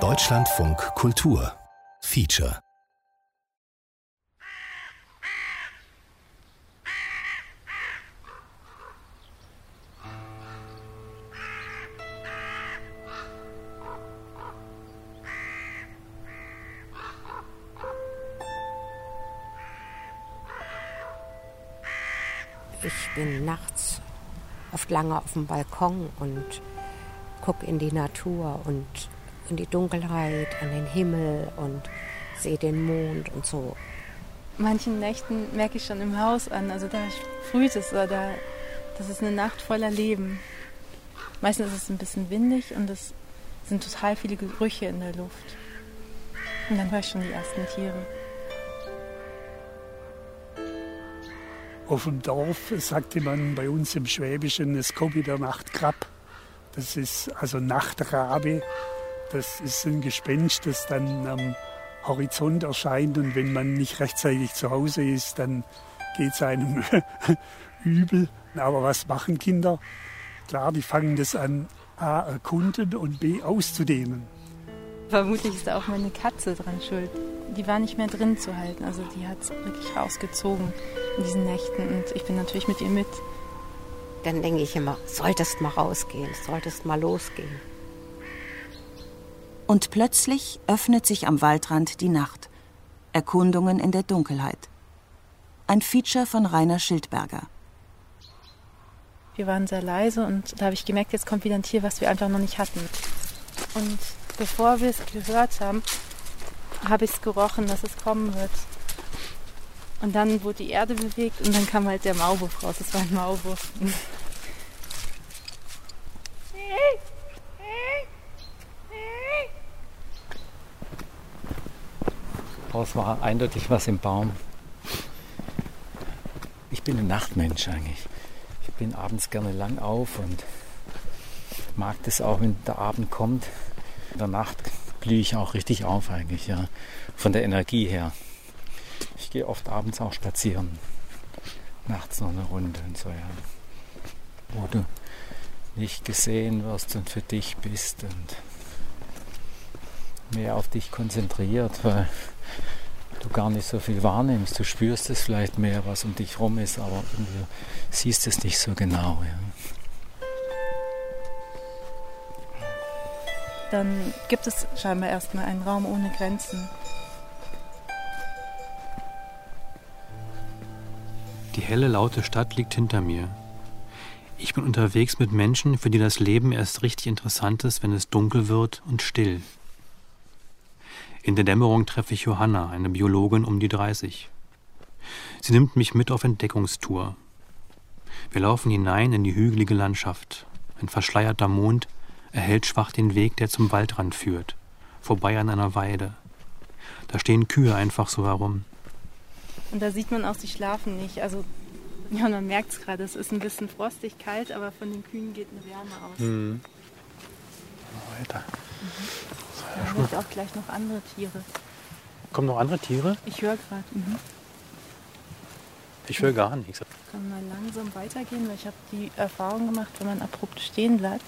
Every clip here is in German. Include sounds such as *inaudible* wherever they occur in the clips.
Deutschlandfunk Kultur. Feature. Ich bin nachts oft lange auf dem Balkon und gucke in die Natur und in die Dunkelheit, an den Himmel und sehe den Mond und so. Manchen Nächten merke ich schon im Haus an, also da früht es oder da, das ist eine Nacht voller Leben. Meistens ist es ein bisschen windig und es sind total viele Gerüche in der Luft. Und dann höre ich schon die ersten Tiere. Auf dem Dorf sagte man bei uns im Schwäbischen, es kommt der Nachtkrab. Das ist also Nachtrabe. Das ist ein Gespenst, das dann am Horizont erscheint. Und wenn man nicht rechtzeitig zu Hause ist, dann geht es einem *laughs* übel. Aber was machen Kinder? Klar, die fangen das an, A, erkunden und B, auszudehnen. Vermutlich ist da auch meine Katze dran schuld. Die war nicht mehr drin zu halten. Also die hat es wirklich rausgezogen in diesen Nächten. Und ich bin natürlich mit ihr mit. Dann denke ich immer, solltest mal rausgehen, solltest mal losgehen. Und plötzlich öffnet sich am Waldrand die Nacht. Erkundungen in der Dunkelheit. Ein Feature von Rainer Schildberger. Wir waren sehr leise und da habe ich gemerkt, jetzt kommt wieder ein Tier, was wir einfach noch nicht hatten. Und bevor wir es gehört haben, habe ich es gerochen, dass es kommen wird. Und dann wurde die Erde bewegt und dann kam halt der Maulwurf raus. Es war ein Maulwurf. Es war eindeutig was im Baum. Ich bin ein Nachtmensch eigentlich. Ich bin abends gerne lang auf und mag das auch, wenn der Abend kommt. In der Nacht blühe ich auch richtig auf eigentlich, ja. Von der Energie her. Ich gehe oft abends auch spazieren. Nachts noch eine Runde und so, ja. Wo du nicht gesehen wirst und für dich bist und mehr auf dich konzentriert, weil du gar nicht so viel wahrnimmst. Du spürst es vielleicht mehr, was um dich rum ist, aber du siehst es nicht so genau. Ja. Dann gibt es scheinbar erstmal einen Raum ohne Grenzen. Die helle, laute Stadt liegt hinter mir. Ich bin unterwegs mit Menschen, für die das Leben erst richtig interessant ist, wenn es dunkel wird und still. In der Dämmerung treffe ich Johanna, eine Biologin um die 30. Sie nimmt mich mit auf Entdeckungstour. Wir laufen hinein in die hügelige Landschaft. Ein verschleierter Mond erhellt schwach den Weg, der zum Waldrand führt, vorbei an einer Weide. Da stehen Kühe einfach so herum. Und da sieht man auch, sie schlafen nicht. Also, ja, man merkt es gerade, es ist ein bisschen frostig kalt, aber von den Kühen geht eine Wärme aus. Mhm. Weiter. Mhm. Da sind auch gleich noch andere Tiere. Kommen noch andere Tiere? Ich höre gerade. Mhm. Ich höre gar nichts. Kann mal langsam weitergehen, weil ich habe die Erfahrung gemacht, wenn man abrupt stehen bleibt,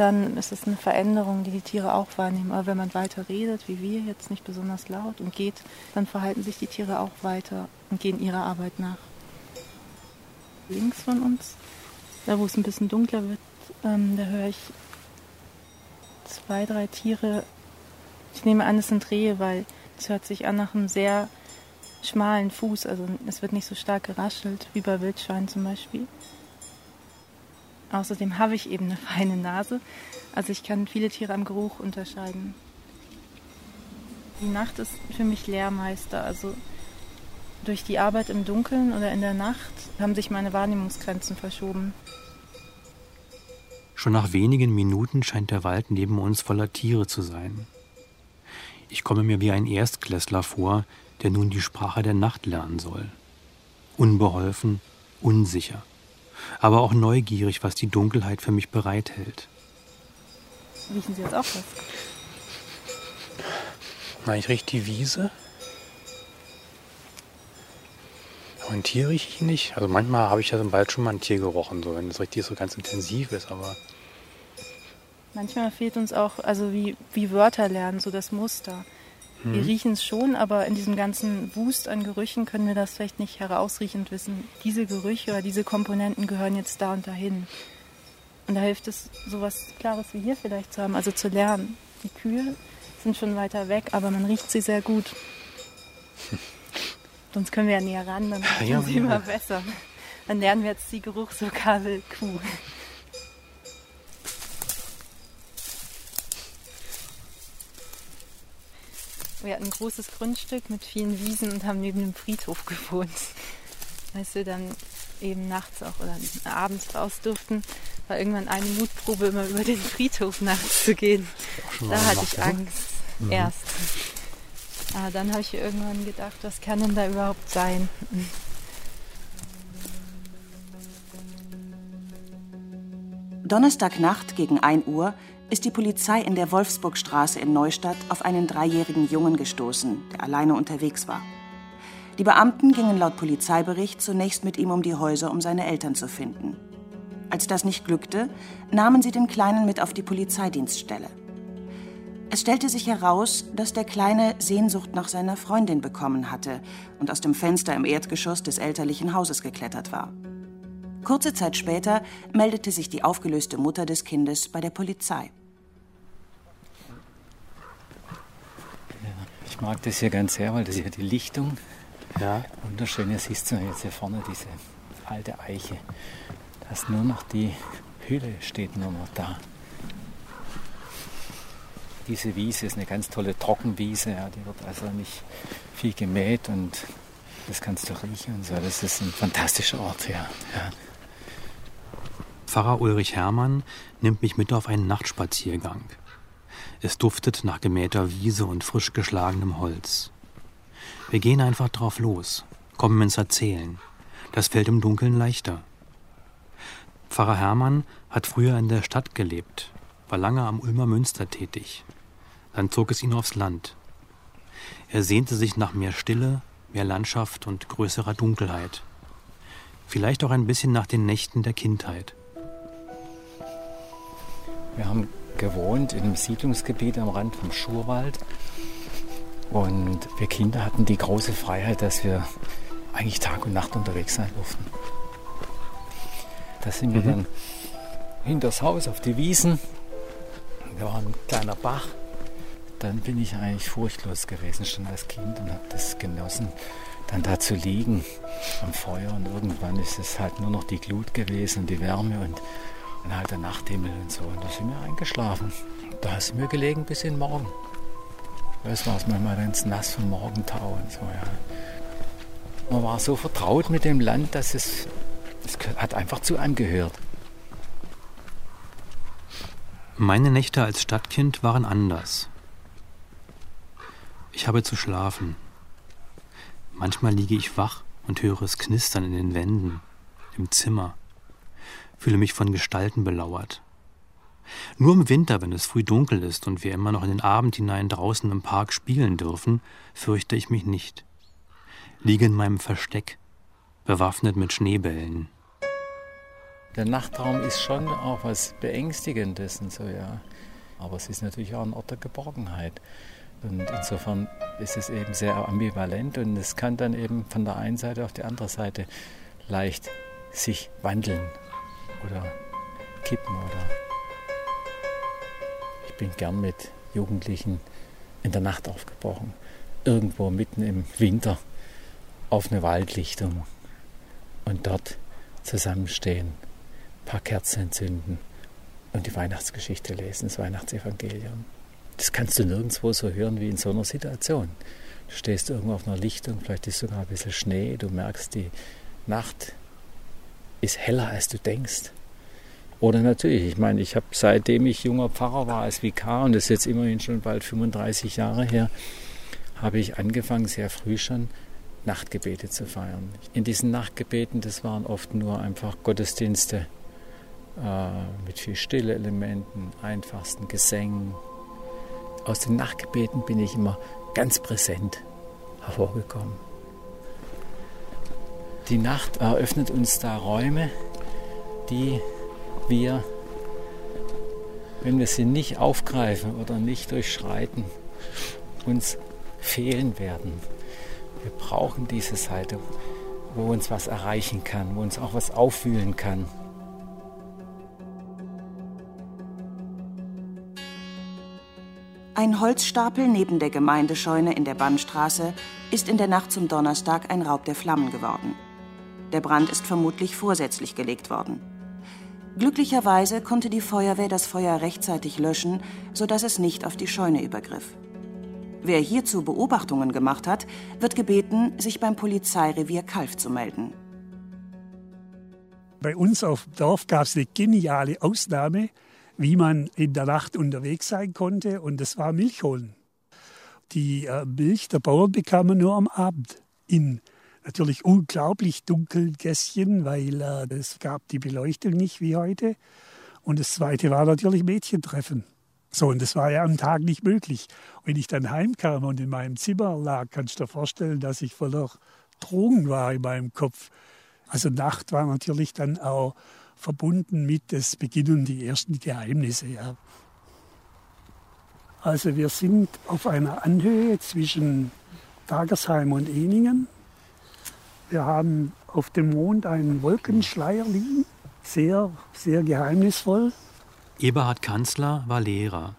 dann ist es eine Veränderung, die die Tiere auch wahrnehmen. Aber wenn man weiter redet, wie wir jetzt nicht besonders laut und geht, dann verhalten sich die Tiere auch weiter und gehen ihrer Arbeit nach. Links von uns, da wo es ein bisschen dunkler wird, ähm, da höre ich zwei, drei Tiere. Ich nehme an, es sind Rehe, weil es hört sich an nach einem sehr schmalen Fuß. Also es wird nicht so stark geraschelt wie bei Wildschweinen zum Beispiel. Außerdem habe ich eben eine feine Nase. Also ich kann viele Tiere am Geruch unterscheiden. Die Nacht ist für mich Lehrmeister. Also durch die Arbeit im Dunkeln oder in der Nacht haben sich meine Wahrnehmungsgrenzen verschoben. Schon nach wenigen Minuten scheint der Wald neben uns voller Tiere zu sein. Ich komme mir wie ein Erstklässler vor, der nun die Sprache der Nacht lernen soll. Unbeholfen, unsicher, aber auch neugierig, was die Dunkelheit für mich bereithält. Riechen Sie jetzt auch was? Na, ich rieche die Wiese. Aber ein Tier rieche ich nicht. Also manchmal habe ich ja im Wald schon mal ein Tier gerochen, so, wenn es richtig so ganz intensiv ist, aber Manchmal fehlt uns auch, also wie, wie Wörter lernen, so das Muster. Mhm. Wir riechen es schon, aber in diesem ganzen Wust an Gerüchen können wir das vielleicht nicht herausriechen und wissen, diese Gerüche oder diese Komponenten gehören jetzt da und dahin. Und da hilft es, sowas Klares wie hier vielleicht zu haben, also zu lernen. Die Kühe sind schon weiter weg, aber man riecht sie sehr gut. *laughs* Sonst können wir ja näher ran, dann riechen ja, sie immer besser. Dann lernen wir jetzt die Geruchslokale Kuh. Wir hatten ein großes Grundstück mit vielen Wiesen und haben neben dem Friedhof gewohnt. Als wir dann eben nachts auch oder abends raus durften, war irgendwann eine Mutprobe, immer über den Friedhof nachts zu gehen. Da hatte ich Angst. Mhm. Erst. Aber dann habe ich irgendwann gedacht, was kann denn da überhaupt sein? Donnerstagnacht gegen 1 Uhr ist die Polizei in der Wolfsburgstraße in Neustadt auf einen dreijährigen Jungen gestoßen, der alleine unterwegs war. Die Beamten gingen laut Polizeibericht zunächst mit ihm um die Häuser, um seine Eltern zu finden. Als das nicht glückte, nahmen sie den Kleinen mit auf die Polizeidienststelle. Es stellte sich heraus, dass der Kleine Sehnsucht nach seiner Freundin bekommen hatte und aus dem Fenster im Erdgeschoss des elterlichen Hauses geklettert war. Kurze Zeit später meldete sich die aufgelöste Mutter des Kindes bei der Polizei. Ich mag das hier ganz sehr, weil das hier die Lichtung. Ja. Wunderschön. Hier siehst du jetzt hier vorne diese alte Eiche. Da ist nur noch die Hülle, steht nur noch da. Diese Wiese ist eine ganz tolle Trockenwiese. Ja, die wird also nicht viel gemäht und das kannst du riechen und so. Das ist ein fantastischer Ort hier. Ja. Pfarrer Ulrich Hermann nimmt mich mit auf einen Nachtspaziergang. Es duftet nach gemähter Wiese und frisch geschlagenem Holz. Wir gehen einfach drauf los, kommen ins Erzählen. Das fällt im Dunkeln leichter. Pfarrer Hermann hat früher in der Stadt gelebt, war lange am Ulmer Münster tätig. Dann zog es ihn aufs Land. Er sehnte sich nach mehr Stille, mehr Landschaft und größerer Dunkelheit. Vielleicht auch ein bisschen nach den Nächten der Kindheit. Wir haben gewohnt in einem Siedlungsgebiet am Rand vom Schurwald. Und wir Kinder hatten die große Freiheit, dass wir eigentlich Tag und Nacht unterwegs sein durften. Da sind wir mhm. dann hinter das Haus auf die Wiesen. Da war ein kleiner Bach. Dann bin ich eigentlich furchtlos gewesen, schon als Kind und habe das genossen, dann da zu liegen am Feuer. Und irgendwann ist es halt nur noch die Glut gewesen und die Wärme und und halt der Nachthimmel und so. Und da sind wir eingeschlafen. Da sind wir gelegen bis in den Morgen. Das war es manchmal ganz nass vom Morgentau und so, ja. Man war so vertraut mit dem Land, dass es, es hat einfach zu einem gehört. Meine Nächte als Stadtkind waren anders. Ich habe zu schlafen. Manchmal liege ich wach und höre es knistern in den Wänden, im Zimmer fühle mich von Gestalten belauert. Nur im Winter, wenn es früh dunkel ist und wir immer noch in den Abend hinein draußen im Park spielen dürfen, fürchte ich mich nicht. Liege in meinem Versteck, bewaffnet mit Schneebällen. Der Nachtraum ist schon auch was Beängstigendes und so, ja. Aber es ist natürlich auch ein Ort der Geborgenheit. Und insofern ist es eben sehr ambivalent und es kann dann eben von der einen Seite auf die andere Seite leicht sich wandeln oder kippen oder ich bin gern mit Jugendlichen in der Nacht aufgebrochen. Irgendwo mitten im Winter auf eine Waldlichtung und dort zusammenstehen, ein paar Kerzen entzünden und die Weihnachtsgeschichte lesen, das Weihnachtsevangelium. Das kannst du nirgendwo so hören wie in so einer Situation. Du stehst irgendwo auf einer Lichtung, vielleicht ist sogar ein bisschen Schnee, du merkst, die Nacht ist heller, als du denkst. Oder natürlich, ich meine, ich habe seitdem ich junger Pfarrer war als Vikar, und das ist jetzt immerhin schon bald 35 Jahre her, habe ich angefangen, sehr früh schon Nachtgebete zu feiern. In diesen Nachtgebeten, das waren oft nur einfach Gottesdienste äh, mit viel stille Elementen, einfachsten Gesängen. Aus den Nachtgebeten bin ich immer ganz präsent hervorgekommen. Die Nacht eröffnet uns da Räume, die wir wenn wir sie nicht aufgreifen oder nicht durchschreiten, uns fehlen werden. Wir brauchen diese Seite, wo uns was erreichen kann, wo uns auch was aufwühlen kann. Ein Holzstapel neben der Gemeindescheune in der Bannstraße ist in der Nacht zum Donnerstag ein Raub der Flammen geworden. Der Brand ist vermutlich vorsätzlich gelegt worden. Glücklicherweise konnte die Feuerwehr das Feuer rechtzeitig löschen, sodass es nicht auf die Scheune übergriff. Wer hierzu Beobachtungen gemacht hat, wird gebeten, sich beim Polizeirevier Kalf zu melden. Bei uns auf dem Dorf gab es eine geniale Ausnahme wie man in der Nacht unterwegs sein konnte. Und das war Milch holen. Die äh, Milch der Bauern bekam man nur am Abend in natürlich unglaublich dunklen Gässchen, weil äh, es gab die Beleuchtung nicht wie heute. Und das Zweite war natürlich Mädchentreffen. So, und das war ja am Tag nicht möglich. Wenn ich dann heimkam und in meinem Zimmer lag, kannst du dir vorstellen, dass ich voller Drogen war in meinem Kopf. Also Nacht war natürlich dann auch verbunden mit, das beginnen die ersten Geheimnisse. Ja. Also wir sind auf einer Anhöhe zwischen Dagersheim und Eningen. Wir haben auf dem Mond einen Wolkenschleier liegen, sehr, sehr geheimnisvoll. Eberhard Kanzler war Lehrer.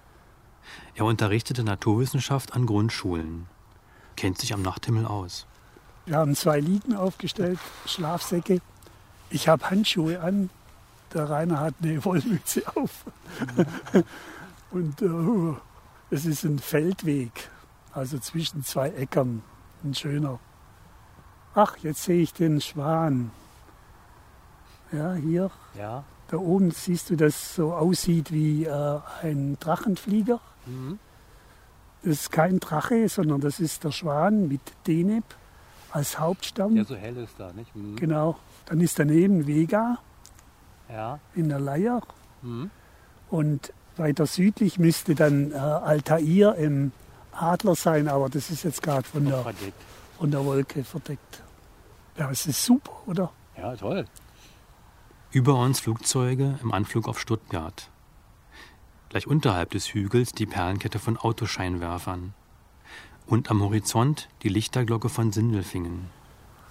Er unterrichtete Naturwissenschaft an Grundschulen, kennt sich am Nachthimmel aus. Wir haben zwei Liegen aufgestellt, Schlafsäcke. Ich habe Handschuhe an, der Rainer hat eine *laughs* Wollmütze auf. *laughs* Und äh, es ist ein Feldweg, also zwischen zwei Äckern. Ein schöner. Ach, jetzt sehe ich den Schwan. Ja, hier. Ja. Da oben siehst du, dass so aussieht wie äh, ein Drachenflieger. Mhm. Das ist kein Drache, sondern das ist der Schwan mit Deneb als Hauptstamm. Ja, so hell ist da, nicht? Mhm. Genau. Dann ist daneben Vega ja. in der Leier. Mhm. Und weiter südlich müsste dann äh, Altair im Adler sein, aber das ist jetzt gerade von der, von der Wolke verdeckt. Ja, es ist super, oder? Ja, toll. Über uns Flugzeuge im Anflug auf Stuttgart. Gleich unterhalb des Hügels die Perlenkette von Autoscheinwerfern. Und am Horizont die Lichterglocke von Sindelfingen.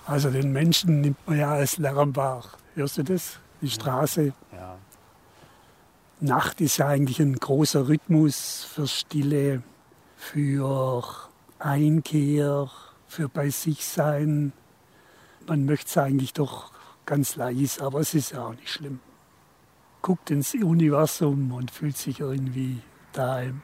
Also den Menschen nimmt man ja als Lärm wahr. Hörst du das? die Straße. Ja. Nacht ist ja eigentlich ein großer Rhythmus für Stille, für Einkehr, für bei sich sein. Man möchte es eigentlich doch ganz leise, aber es ist ja auch nicht schlimm. Guckt ins Universum und fühlt sich irgendwie daheim.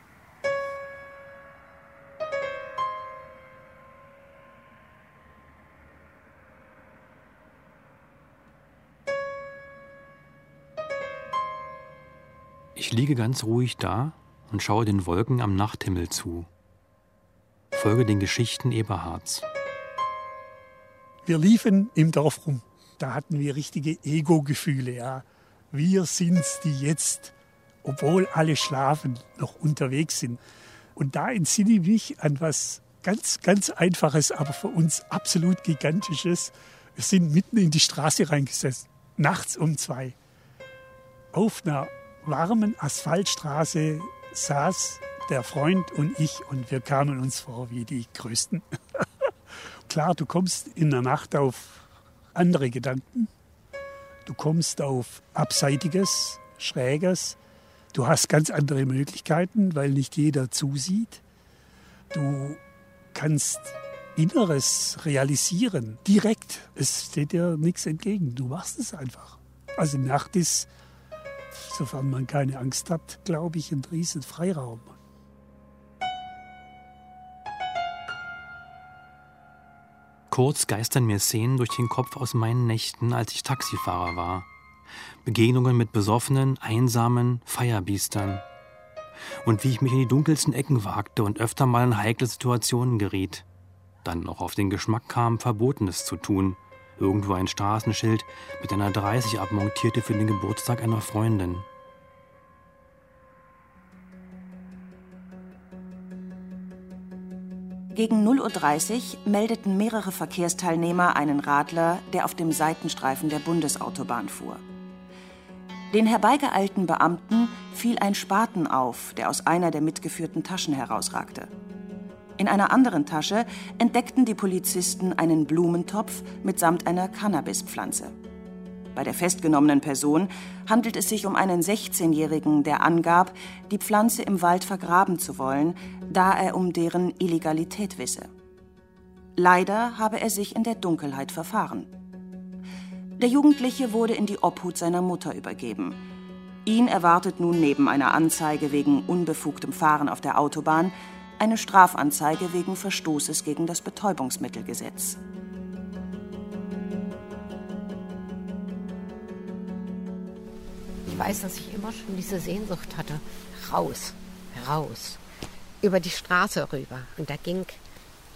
Ich liege ganz ruhig da und schaue den Wolken am Nachthimmel zu. Folge den Geschichten Eberhards. Wir liefen im Dorf rum. Da hatten wir richtige Ego-Gefühle. Ja. Wir sind's, die jetzt, obwohl alle schlafen, noch unterwegs sind. Und da entsinne ich mich an was ganz, ganz Einfaches, aber für uns absolut Gigantisches. Wir sind mitten in die Straße reingesessen, nachts um zwei. Auf einer warmen Asphaltstraße saß der Freund und ich und wir kamen uns vor wie die Größten. *laughs* Klar, du kommst in der Nacht auf andere Gedanken. Du kommst auf Abseitiges, Schräges. Du hast ganz andere Möglichkeiten, weil nicht jeder zusieht. Du kannst Inneres realisieren, direkt. Es steht dir nichts entgegen. Du machst es einfach. Also Nacht ist sofern man keine Angst hat, glaube ich, ein riesen Freiraum. Kurz geistern mir Szenen durch den Kopf aus meinen Nächten, als ich Taxifahrer war. Begegnungen mit besoffenen, einsamen Feierbiestern. Und wie ich mich in die dunkelsten Ecken wagte und öfter mal in heikle Situationen geriet. Dann noch auf den Geschmack kam, Verbotenes zu tun – Irgendwo ein Straßenschild mit einer 30 abmontierte für den Geburtstag einer Freundin. Gegen 0.30 Uhr meldeten mehrere Verkehrsteilnehmer einen Radler, der auf dem Seitenstreifen der Bundesautobahn fuhr. Den herbeigeeilten Beamten fiel ein Spaten auf, der aus einer der mitgeführten Taschen herausragte. In einer anderen Tasche entdeckten die Polizisten einen Blumentopf mitsamt einer Cannabispflanze. Bei der festgenommenen Person handelt es sich um einen 16-Jährigen, der angab, die Pflanze im Wald vergraben zu wollen, da er um deren Illegalität wisse. Leider habe er sich in der Dunkelheit verfahren. Der Jugendliche wurde in die Obhut seiner Mutter übergeben. Ihn erwartet nun neben einer Anzeige wegen unbefugtem Fahren auf der Autobahn eine Strafanzeige wegen Verstoßes gegen das Betäubungsmittelgesetz. Ich weiß, dass ich immer schon diese Sehnsucht hatte. Raus, raus. Über die Straße rüber. Und da ging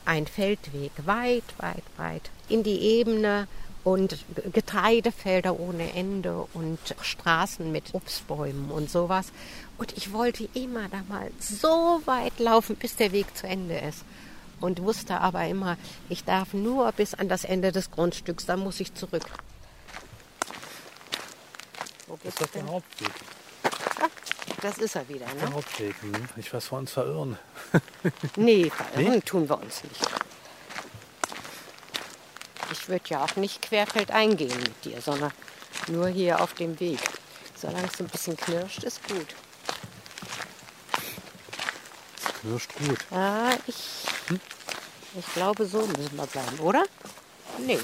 ein Feldweg weit, weit, weit in die Ebene und Getreidefelder ohne Ende und Straßen mit Obstbäumen und sowas. Und ich wollte immer da mal so weit laufen, bis der Weg zu Ende ist. Und wusste aber immer, ich darf nur bis an das Ende des Grundstücks, dann muss ich zurück. Wo das ist doch der Hauptweg. Ah, das ist er wieder, ne? Der Hauptweg. Hm. Nicht was wir uns verirren. *laughs* nee, verirren nee? tun wir uns nicht. Ich würde ja auch nicht querfeldein gehen mit dir, sondern nur hier auf dem Weg. Solange es ein bisschen knirscht, ist gut. Es knirscht gut. Ah, ich, hm? ich glaube, so müssen wir bleiben, oder? Nee.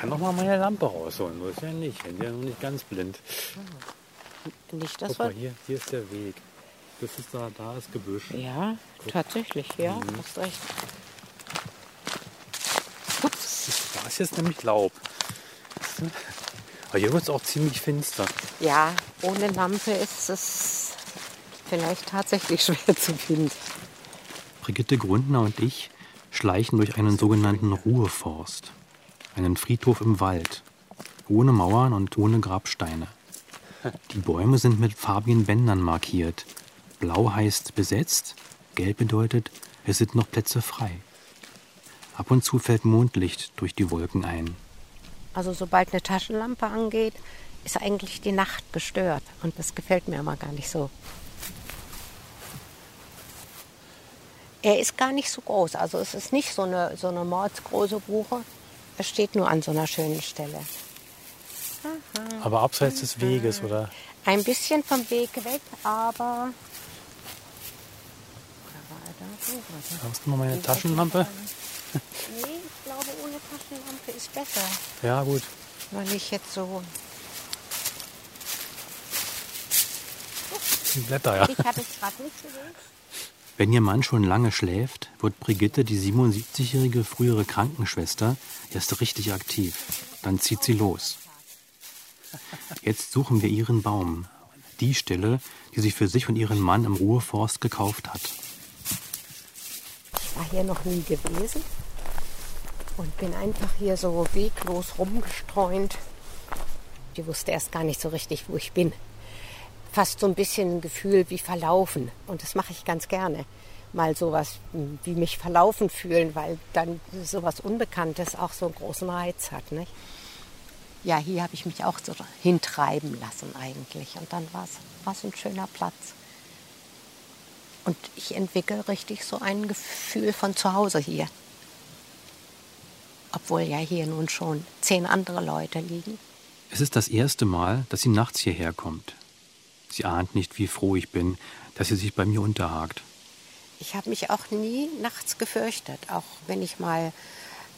Ich kann noch mal meine Lampe rausholen, muss ja nicht. Ich bin ja noch nicht ganz blind. Nicht, dass Guck mal, hier, hier ist der Weg. Das ist da, da ist Gebüsch. Ja, Guck. tatsächlich, ja, mhm. hast recht. Da ist jetzt nämlich Laub. Aber hier wird es auch ziemlich finster. Ja, ohne Lampe ist es vielleicht tatsächlich *laughs* schwer zu finden. Brigitte Grundner und ich schleichen durch einen sogenannten Ruheforst. Einen Friedhof im Wald. Ohne Mauern und ohne Grabsteine. Die Bäume sind mit farbigen Bändern markiert. Blau heißt besetzt, gelb bedeutet, es sind noch Plätze frei. Ab und zu fällt Mondlicht durch die Wolken ein. Also sobald eine Taschenlampe angeht, ist eigentlich die Nacht gestört. Und das gefällt mir immer gar nicht so. Er ist gar nicht so groß. Also es ist nicht so eine, so eine mordsgroße Buche. Er steht nur an so einer schönen Stelle. Aber abseits des Weges, oder? Ein bisschen vom Weg weg, aber. Hast du noch meine Taschenlampe? Nee, ich glaube, ohne Taschenlampe ist besser. Ja, gut. Weil ich jetzt so. Die Blätter, ja. Ich habe es gerade nicht gesehen. Wenn ihr Mann schon lange schläft, wird Brigitte, die 77-jährige frühere Krankenschwester, erst richtig aktiv. Dann zieht sie los. Jetzt suchen wir ihren Baum. Die Stelle, die sie für sich und ihren Mann im Ruheforst gekauft hat. Ich war hier noch nie gewesen und bin einfach hier so weglos rumgestreunt. Ich wusste erst gar nicht so richtig, wo ich bin. Fast so ein bisschen ein Gefühl wie verlaufen. Und das mache ich ganz gerne. Mal sowas wie mich verlaufen fühlen, weil dann sowas Unbekanntes auch so einen großen Reiz hat. Nicht? Ja, hier habe ich mich auch so hintreiben lassen eigentlich. Und dann war es ein schöner Platz. Und ich entwickle richtig so ein Gefühl von zu Hause hier obwohl ja hier nun schon zehn andere Leute liegen. Es ist das erste Mal, dass sie nachts hierher kommt. Sie ahnt nicht, wie froh ich bin, dass sie sich bei mir unterhakt. Ich habe mich auch nie nachts gefürchtet, auch wenn ich mal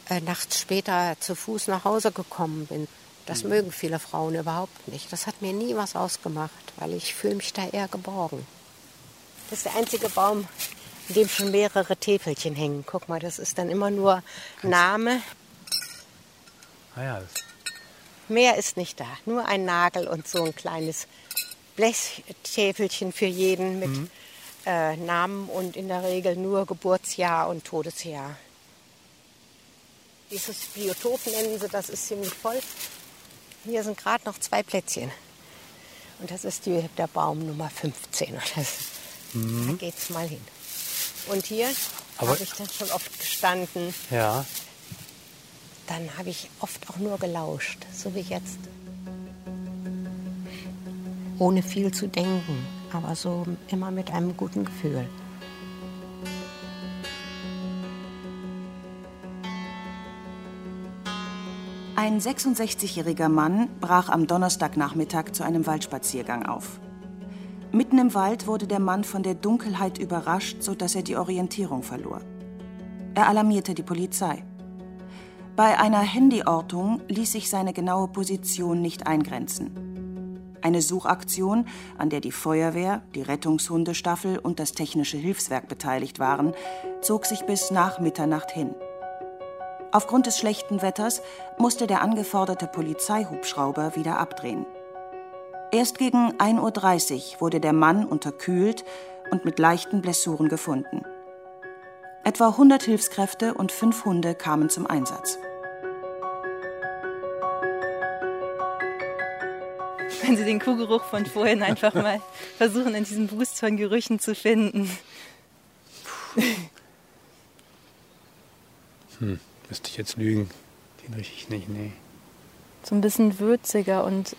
äh, nachts später zu Fuß nach Hause gekommen bin. Das mhm. mögen viele Frauen überhaupt nicht. Das hat mir nie was ausgemacht, weil ich fühle mich da eher geborgen. Das ist der einzige Baum, in dem schon mehrere Täfelchen hängen. Guck mal, das ist dann immer nur Name, Ah ja, Mehr ist nicht da. Nur ein Nagel und so ein kleines Blechtäfelchen für jeden mit mhm. äh, Namen und in der Regel nur Geburtsjahr und Todesjahr. Dieses Biotop nennen sie, das ist ziemlich voll. Hier sind gerade noch zwei Plätzchen. Und das ist die, der Baum Nummer 15. Das, mhm. Da geht's mal hin. Und hier habe ich dann schon oft gestanden. Ja dann habe ich oft auch nur gelauscht, so wie jetzt. Ohne viel zu denken, aber so immer mit einem guten Gefühl. Ein 66-jähriger Mann brach am Donnerstagnachmittag zu einem Waldspaziergang auf. Mitten im Wald wurde der Mann von der Dunkelheit überrascht, sodass er die Orientierung verlor. Er alarmierte die Polizei. Bei einer Handyortung ließ sich seine genaue Position nicht eingrenzen. Eine Suchaktion, an der die Feuerwehr, die Rettungshundestaffel und das Technische Hilfswerk beteiligt waren, zog sich bis nach Mitternacht hin. Aufgrund des schlechten Wetters musste der angeforderte Polizeihubschrauber wieder abdrehen. Erst gegen 1.30 Uhr wurde der Mann unterkühlt und mit leichten Blessuren gefunden. Etwa 100 Hilfskräfte und fünf Hunde kamen zum Einsatz. Wenn Sie den Kuhgeruch von vorhin einfach mal versuchen, in diesem Boost von Gerüchen zu finden. Hm, müsste ich jetzt lügen. Den rieche ich nicht, nee. So ein bisschen würziger und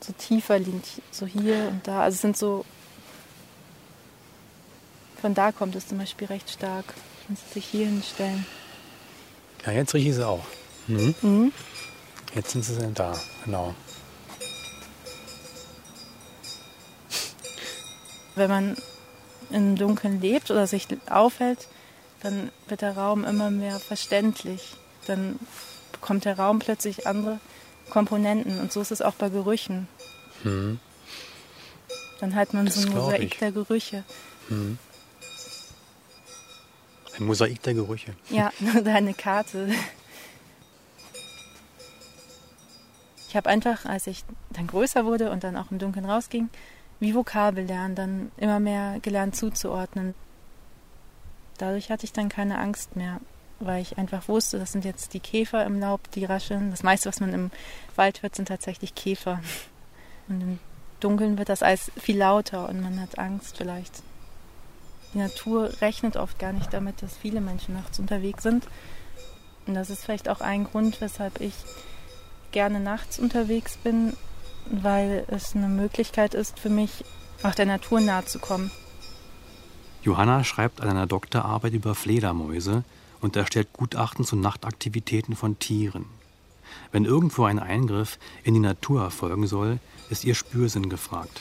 so tiefer liegt, so hier und da. Also es sind so von da kommt es zum Beispiel recht stark. Wenn Sie sich hier hinstellen. Ja, jetzt rieche ich sie auch. Mhm. Mhm. Jetzt sind sie da, genau. Wenn man im Dunkeln lebt oder sich aufhält, dann wird der Raum immer mehr verständlich. Dann bekommt der Raum plötzlich andere Komponenten. Und so ist es auch bei Gerüchen. Mhm. Dann hat man Das so ein Mosaik ich. der Gerüche. Mhm. Ein Mosaik der Gerüche. Ja, *laughs* oder eine Karte. Ich habe einfach, als ich dann größer wurde und dann auch im Dunkeln rausging, wie Vokabel lernen, dann immer mehr gelernt zuzuordnen. Dadurch hatte ich dann keine Angst mehr, weil ich einfach wusste, das sind jetzt die Käfer im Laub, die rascheln. Das meiste, was man im Wald hört, sind tatsächlich Käfer. Und im Dunkeln wird das alles viel lauter und man hat Angst vielleicht. Die Natur rechnet oft gar nicht damit, dass viele Menschen nachts unterwegs sind. Und das ist vielleicht auch ein Grund, weshalb ich gerne nachts unterwegs bin, weil es eine Möglichkeit ist für mich, auch der Natur nahe zu kommen. Johanna schreibt an einer Doktorarbeit über Fledermäuse und erstellt Gutachten zu Nachtaktivitäten von Tieren. Wenn irgendwo ein Eingriff in die Natur erfolgen soll, ist ihr Spürsinn gefragt.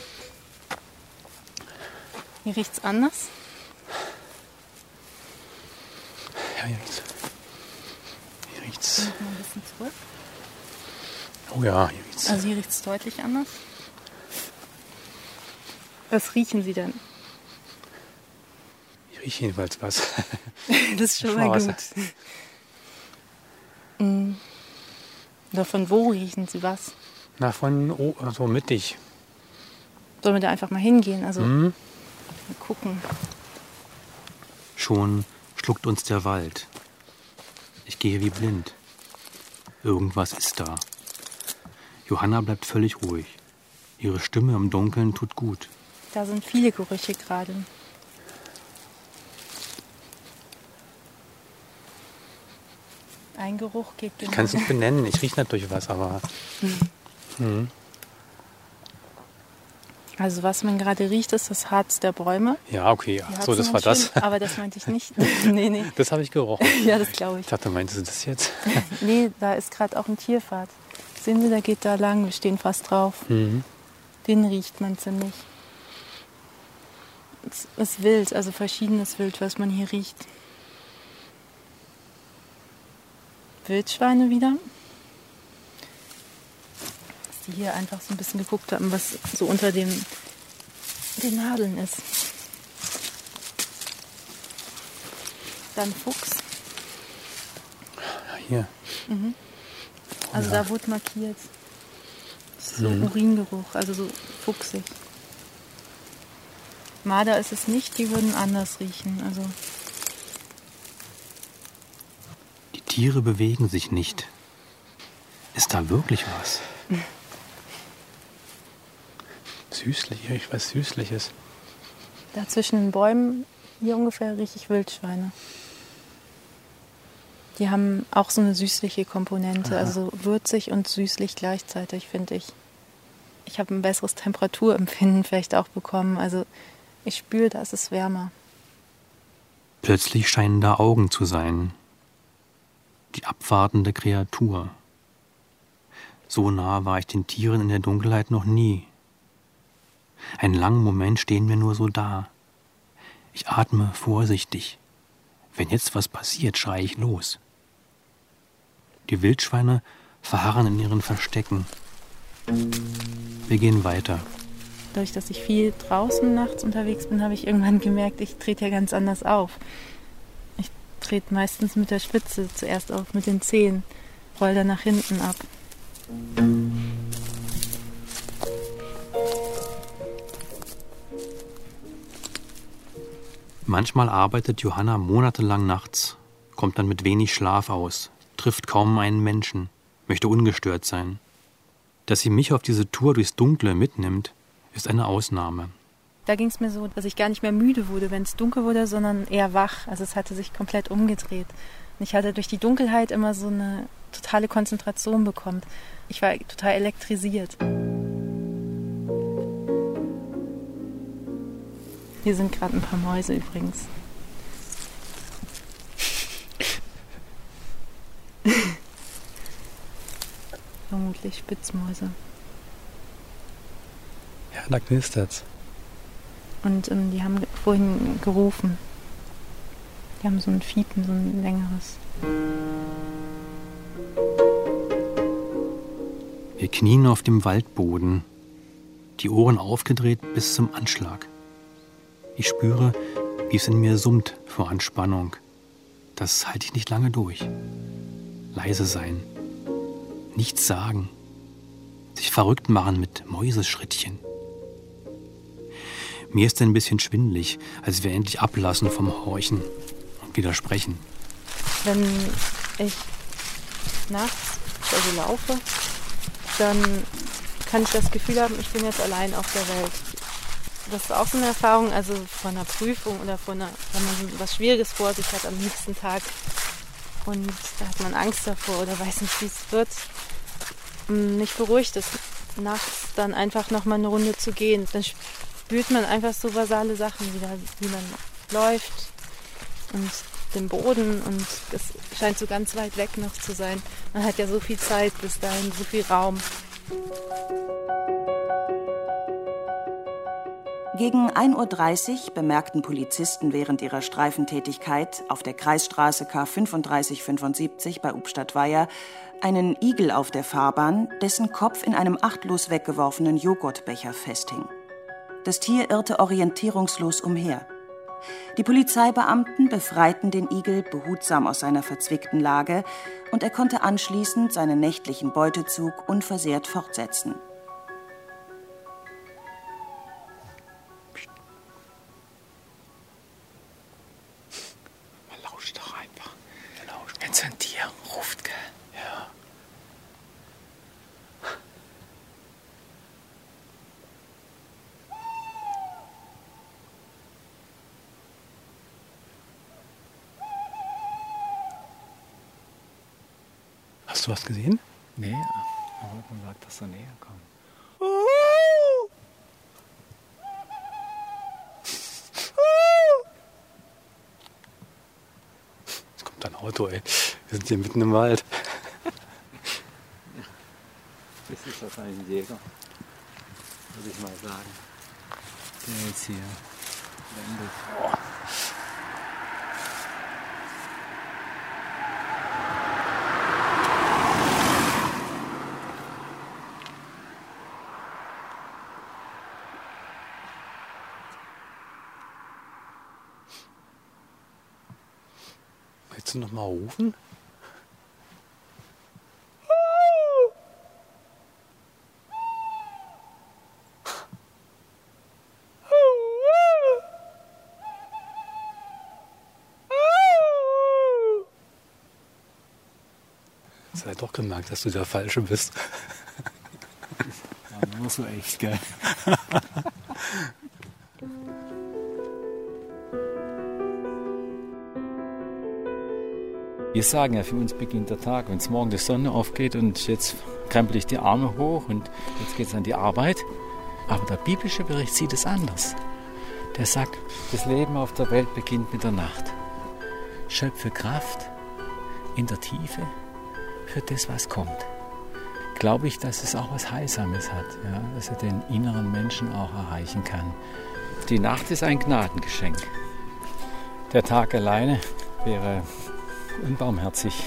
Hier riecht's anders. Ja, hier riecht's. Hier riecht's. Mal ein bisschen zurück. Oh ja, hier riecht's. Also hier riecht's deutlich anders. Was riechen Sie denn? Ich rieche jedenfalls was. *laughs* *laughs* Das ist schon mal gut. Mm. Oder von wo riechen Sie was? Na, von oh, so mittig. Sollen wir da einfach mal hingehen? Also Hm? mal gucken. Schon schluckt uns der Wald. Ich gehe wie blind. Irgendwas ist da. Johanna bleibt völlig ruhig. Ihre Stimme im Dunkeln tut gut. Da sind viele Gerüche gerade. Ein Geruch geht Ich kann es nicht benennen. Ich rieche natürlich was, aber *laughs* Also was man gerade riecht, ist das Harz der Bäume. ja, okay. Ach so, das war das. schön, Aber das meinte ich nicht. *laughs* nee, nee. Das habe ich gerochen. *laughs* Ja, das glaube ich. Ich dachte, meintest du das jetzt? Nee, da ist gerade auch ein Tierpfad. Sehen Sie, der geht da lang. Wir stehen fast drauf. Mhm. Den riecht man ziemlich. Es ist wild, also verschiedenes Wild, was man hier riecht. Wildschweine wieder. Dass die hier einfach so ein bisschen geguckt haben, was so unter dem, den Nadeln ist. Dann Fuchs. Ja, hier. Also da wurde markiert. So Uringeruch, also so fuchsig. Marder ist es nicht, die würden anders riechen. Also Die Tiere bewegen sich nicht. Ist da wirklich was? *laughs* Süßlich, ich weiß Süßliches. da zwischen den Bäumen, hier ungefähr, rieche ich Wildschweine. Die haben auch so eine süßliche Komponente, also würzig und süßlich gleichzeitig, finde ich. ich habe ein besseres Temperaturempfinden vielleicht auch bekommen. Also ich spüre, da ist es wärmer. Plötzlich scheinen da Augen zu sein. Die abwartende Kreatur. So nah war ich den Tieren in der Dunkelheit noch nie. Einen langen Moment stehen wir nur so da. Ich atme vorsichtig. Wenn jetzt was passiert, schreie ich los. Die Wildschweine verharren in ihren Verstecken. Wir gehen weiter. Dadurch, dass ich viel draußen nachts unterwegs bin, habe ich irgendwann gemerkt, ich trete ja ganz anders auf. Ich trete meistens mit der Spitze zuerst auf, mit den Zehen, roll dann nach hinten ab. Manchmal arbeitet Johanna monatelang nachts, kommt dann mit wenig Schlaf aus, trifft kaum einen Menschen, möchte ungestört sein. Dass sie mich auf diese Tour durchs Dunkle mitnimmt, ist eine Ausnahme. Da ging es mir so, dass ich gar nicht mehr müde wurde, wenn es dunkel wurde, sondern eher wach. Also es hatte sich komplett umgedreht. Und ich hatte durch die Dunkelheit immer so eine totale Konzentration bekommen. Ich war total elektrisiert. Hier sind gerade ein paar Mäuse übrigens. *laughs* Vermutlich Spitzmäuse. Ja, da knistert's. Und ähm, die haben vorhin gerufen. Die haben so ein Fiepen, so ein längeres. Wir knien auf dem Waldboden, die Ohren aufgedreht bis zum Anschlag. Ich spüre, wie es in mir summt vor Anspannung. Das halte ich nicht lange durch. Leise sein, nichts sagen, sich verrückt machen mit Mäuseschrittchen. Mir ist ein bisschen schwindlig, als wir endlich ablassen vom Horchen und widersprechen. Wenn ich nachts also laufe, dann kann ich das Gefühl haben, ich bin jetzt allein auf der Welt. Das ist auch so eine Erfahrung, also von einer Prüfung oder von einer, wenn man was Schwieriges vor sich hat am nächsten Tag und da hat man Angst davor oder weiß nicht, wie es wird. Mich beruhigt es, nachts dann einfach nochmal eine Runde zu gehen. Dann spürt man einfach so basale Sachen wieder, wie man läuft und den Boden und es scheint so ganz weit weg noch zu sein. Man hat ja so viel Zeit bis dahin, so viel Raum. Gegen 1.30 Uhr bemerkten Polizisten während ihrer Streifentätigkeit auf der Kreisstraße K 3575 bei Ubstadtweier einen Igel auf der Fahrbahn, dessen Kopf in einem achtlos weggeworfenen Joghurtbecher festhing. Das Tier irrte orientierungslos umher. Die Polizeibeamten befreiten den Igel behutsam aus seiner verzwickten Lage und er konnte anschließend seinen nächtlichen Beutezug unversehrt fortsetzen. Hast du was gesehen? Nee, aber man sagt, dass er näher kommt. Jetzt kommt ein Auto, ey. Wir sind hier mitten im Wald. *laughs* Das ist wahrscheinlich ein Jäger, würde ich mal sagen. Der jetzt hier wendet. Oh. Mal rufen? Jetzt hat er doch gemerkt, dass du der Falsche bist. Ja, nur so echt, gell? Wir sagen ja, für uns beginnt der Tag, wenn es morgen die Sonne aufgeht und jetzt krempel ich die Arme hoch und jetzt geht es an die Arbeit. Aber der biblische Bericht sieht es anders. Der sagt, das Leben auf der Welt beginnt mit der Nacht. Schöpfe Kraft in der Tiefe für das, was kommt. Glaube ich, dass es auch was Heilsames hat, ja? dass er den inneren Menschen auch erreichen kann. Die Nacht ist ein Gnadengeschenk. Der Tag alleine wäre unbarmherzig.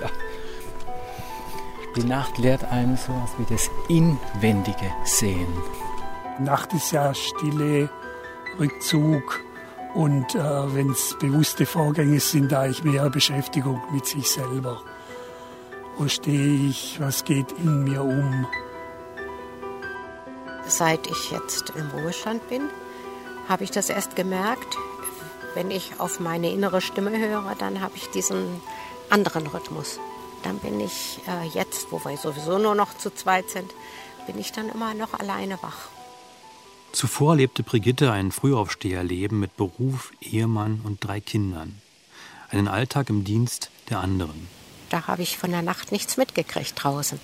Ja. Die Nacht lehrt einem so etwas wie das inwendige Sehen. Nacht ist ja Stille, Rückzug und äh, wenn es bewusste Vorgänge sind, da ich mehr Beschäftigung mit sich selber. Wo stehe ich? Was geht in mir um? Seit ich jetzt im Ruhestand bin, habe ich das erst gemerkt. Wenn ich auf meine innere Stimme höre, dann habe ich diesen anderen Rhythmus. Dann bin ich äh, jetzt, wo wir sowieso nur noch zu zweit sind, bin ich dann immer noch alleine wach. Zuvor lebte Brigitte ein Frühaufsteherleben mit Beruf, Ehemann und drei Kindern. Einen Alltag im Dienst der anderen. Da habe ich von der Nacht nichts mitgekriegt draußen.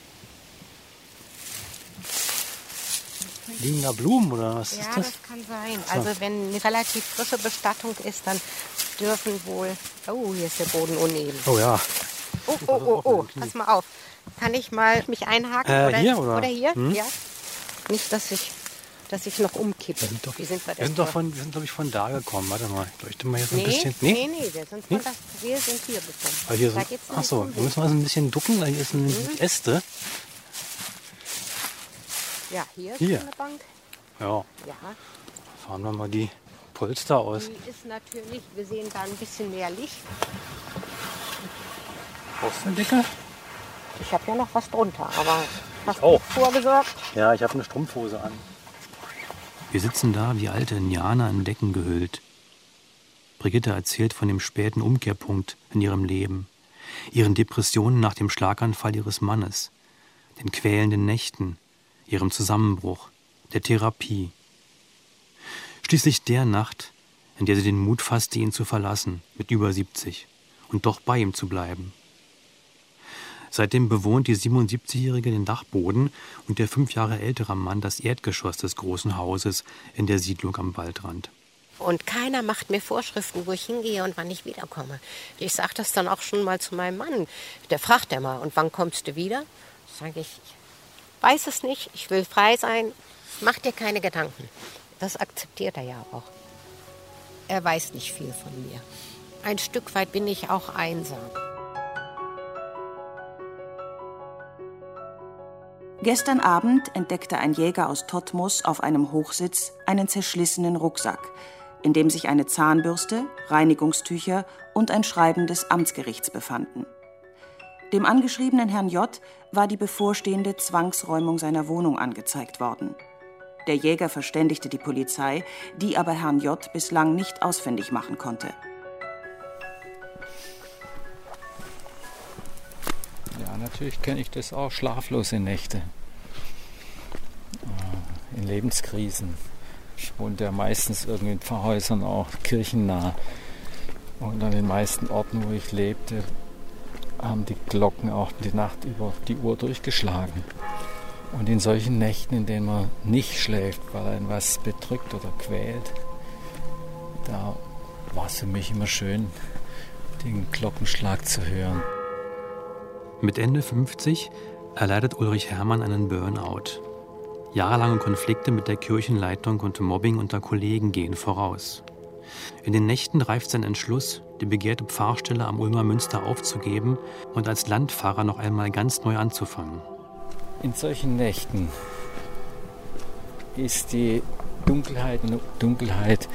Liegen da Blumen oder was ja, ist das? das kann sein. Also wenn eine relativ frische Bestattung ist, dann dürfen wohl... Oh, hier ist der Boden uneben. Oh ja. Oh, oh, oh, oh, pass mal auf. Kann ich mal mich einhaken? Äh, oder, hier, oder? hier? Hm? Ja. Nicht, dass ich, dass ich noch umkippe. Wir sind doch, Wie sind wir, wir sind, doch von, wir sind glaube ich, von da gekommen. Warte mal, ich leuchte mal hier so ein Nee, bisschen. nee, nee, wir sind, Nee? das, wir sind hier gekommen. Hier da sind, ach so, wir müssen mal so ein bisschen ducken, weil hier Mhm. sind Äste. Ja, hier, Hier. ist eine Bank. Ja, Ja, fahren wir mal die Polster aus. die ist natürlich, wir sehen da ein bisschen mehr Licht. Brauchst du eine Decke? Ich habe ja noch was drunter, aber hast du vorgesorgt? Ja, ich habe eine Strumpfhose an. Wir sitzen da wie alte Indianer in Decken gehüllt. Brigitte erzählt von dem späten Umkehrpunkt in ihrem Leben, ihren Depressionen nach dem Schlaganfall ihres Mannes, den quälenden Nächten, ihrem Zusammenbruch, der Therapie. Schließlich der Nacht, in der sie den Mut fasste, ihn zu verlassen, mit über 70, und doch bei ihm zu bleiben. Seitdem bewohnt die 77-Jährige den Dachboden und der fünf Jahre ältere Mann das Erdgeschoss des großen Hauses in der Siedlung am Waldrand. Und keiner macht mir Vorschriften, wo ich hingehe und wann ich wiederkomme. Ich sage das dann auch schon mal zu meinem Mann. Der fragt immer, und wann kommst du wieder? Sage ich, ich weiß es nicht, ich will frei sein. Mach dir keine Gedanken. Das akzeptiert er ja auch. Er weiß nicht viel von mir. Ein Stück weit bin ich auch einsam. Gestern Abend entdeckte ein Jäger aus Totmus auf einem Hochsitz einen zerschlissenen Rucksack, in dem sich eine Zahnbürste, Reinigungstücher und ein Schreiben des Amtsgerichts befanden. Dem angeschriebenen Herrn J. war die bevorstehende Zwangsräumung seiner Wohnung angezeigt worden. Der Jäger verständigte die Polizei, die aber Herrn J. bislang nicht ausfindig machen konnte. Ja, natürlich kenne ich das auch, schlaflose Nächte. Äh, In Lebenskrisen. Ich wohnte ja meistens irgendwie in Pfarrhäusern auch kirchennah. Und an den meisten Orten, wo ich lebte, haben die Glocken auch die Nacht über die Uhr durchgeschlagen. Und in solchen Nächten, in denen man nicht schläft, weil einen was bedrückt oder quält, da war es für mich immer schön, den Glockenschlag zu hören. Mit Ende 50 erleidet Ulrich Hermann einen Burnout. Jahrelange Konflikte mit der Kirchenleitung und Mobbing unter Kollegen gehen voraus. In den Nächten reift sein Entschluss, die begehrte Pfarrstelle am Ulmer Münster aufzugeben und als Landpfarrer noch einmal ganz neu anzufangen. In solchen Nächten ist die Dunkelheit eine Dunkelheit,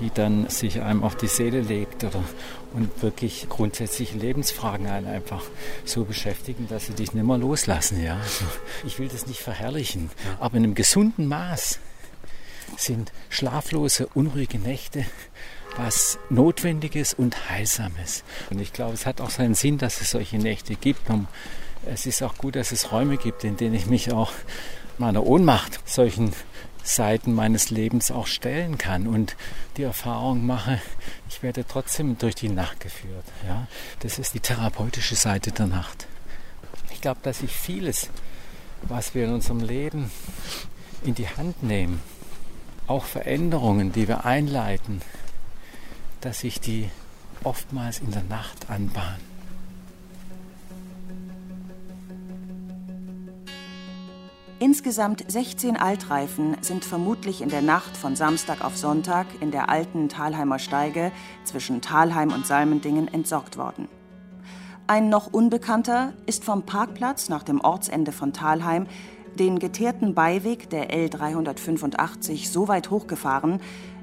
die dann sich einem auf die Seele legt oder und wirklich grundsätzliche Lebensfragen einen einfach so beschäftigen, dass sie dich nicht mehr loslassen. Ja? Also ich will das nicht verherrlichen, aber in einem gesunden Maß sind schlaflose, unruhige Nächte was Notwendiges und Heilsames. Und ich glaube, es hat auch seinen Sinn, dass es solche Nächte gibt. Und es ist auch gut, dass es Räume gibt, in denen ich mich auch meiner Ohnmacht solchen Seiten meines Lebens auch stellen kann und die Erfahrung mache, ich werde trotzdem durch die Nacht geführt. Ja? Das ist die therapeutische Seite der Nacht. Ich glaube, dass ich vieles, was wir in unserem Leben in die Hand nehmen, auch Veränderungen, die wir einleiten, dass sich die oftmals in der Nacht anbahnen. Insgesamt 16 Altreifen sind vermutlich in der Nacht von Samstag auf Sonntag in der alten Talheimer Steige zwischen Talheim und Salmendingen entsorgt worden. Ein noch unbekannter ist vom Parkplatz nach dem Ortsende von Talheim den geteerten Beiweg der L385 so weit hochgefahren,